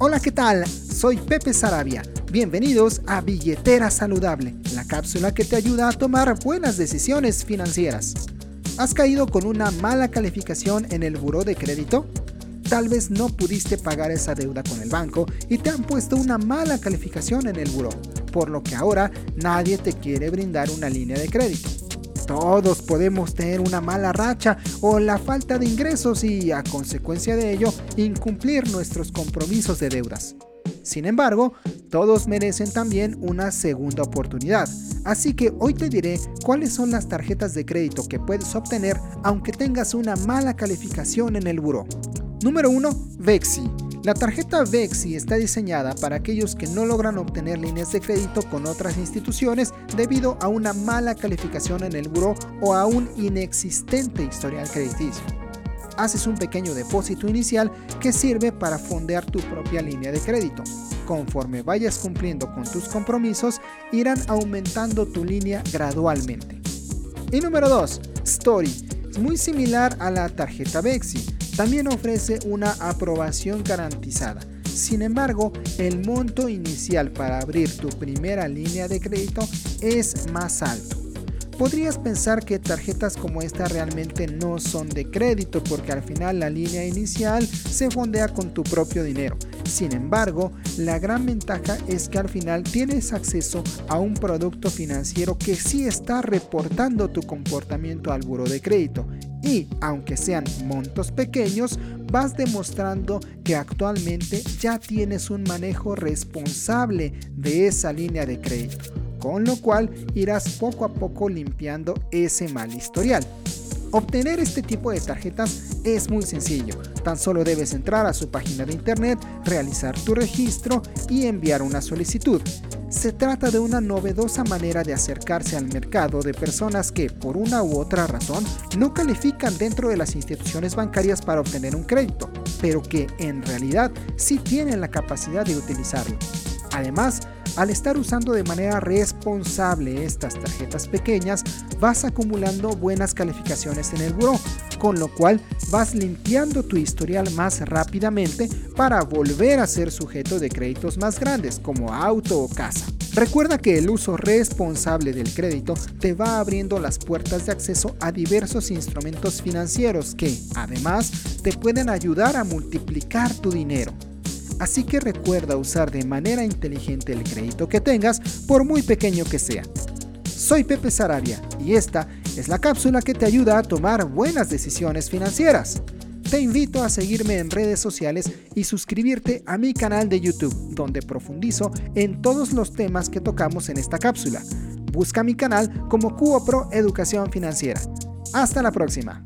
Hola, ¿qué tal? Soy Pepe Sarabia. Bienvenidos a Billetera Saludable, la cápsula que te ayuda a tomar buenas decisiones financieras. ¿Has caído con una mala calificación en el buró de crédito? Tal vez no pudiste pagar esa deuda con el banco y te han puesto una mala calificación en el buró, por lo que ahora nadie te quiere brindar una línea de crédito. Todos podemos tener una mala racha o la falta de ingresos y, a consecuencia de ello, incumplir nuestros compromisos de deudas. Sin embargo, todos merecen también una segunda oportunidad. Así que hoy te diré cuáles son las tarjetas de crédito que puedes obtener aunque tengas una mala calificación en el buró. Número 1. Vexi la tarjeta Vexi está diseñada para aquellos que no logran obtener líneas de crédito con otras instituciones debido a una mala calificación en el buró o a un inexistente historial crediticio. Haces un pequeño depósito inicial que sirve para fondear tu propia línea de crédito. Conforme vayas cumpliendo con tus compromisos, irán aumentando tu línea gradualmente. Y número 2. Story. Es muy similar a la tarjeta Vexi también ofrece una aprobación garantizada. Sin embargo, el monto inicial para abrir tu primera línea de crédito es más alto. Podrías pensar que tarjetas como esta realmente no son de crédito porque al final la línea inicial se fondea con tu propio dinero. Sin embargo, la gran ventaja es que al final tienes acceso a un producto financiero que sí está reportando tu comportamiento al buro de crédito. Y, aunque sean montos pequeños, vas demostrando que actualmente ya tienes un manejo responsable de esa línea de crédito con lo cual irás poco a poco limpiando ese mal historial. Obtener este tipo de tarjetas es muy sencillo, tan solo debes entrar a su página de internet, realizar tu registro y enviar una solicitud. Se trata de una novedosa manera de acercarse al mercado de personas que, por una u otra razón, no califican dentro de las instituciones bancarias para obtener un crédito, pero que en realidad sí tienen la capacidad de utilizarlo. Además, al estar usando de manera responsable estas tarjetas pequeñas, vas acumulando buenas calificaciones en el buró, con lo cual vas limpiando tu historial más rápidamente para volver a ser sujeto de créditos más grandes como auto o casa. Recuerda que el uso responsable del crédito te va abriendo las puertas de acceso a diversos instrumentos financieros que, además, te pueden ayudar a multiplicar tu dinero así que recuerda usar de manera inteligente el crédito que tengas, por muy pequeño que sea. Soy Pepe Sarabia y esta es la cápsula que te ayuda a tomar buenas decisiones financieras. Te invito a seguirme en redes sociales y suscribirte a mi canal de YouTube, donde profundizo en todos los temas que tocamos en esta cápsula. Busca mi canal como Cubo Pro Educación Financiera. Hasta la próxima.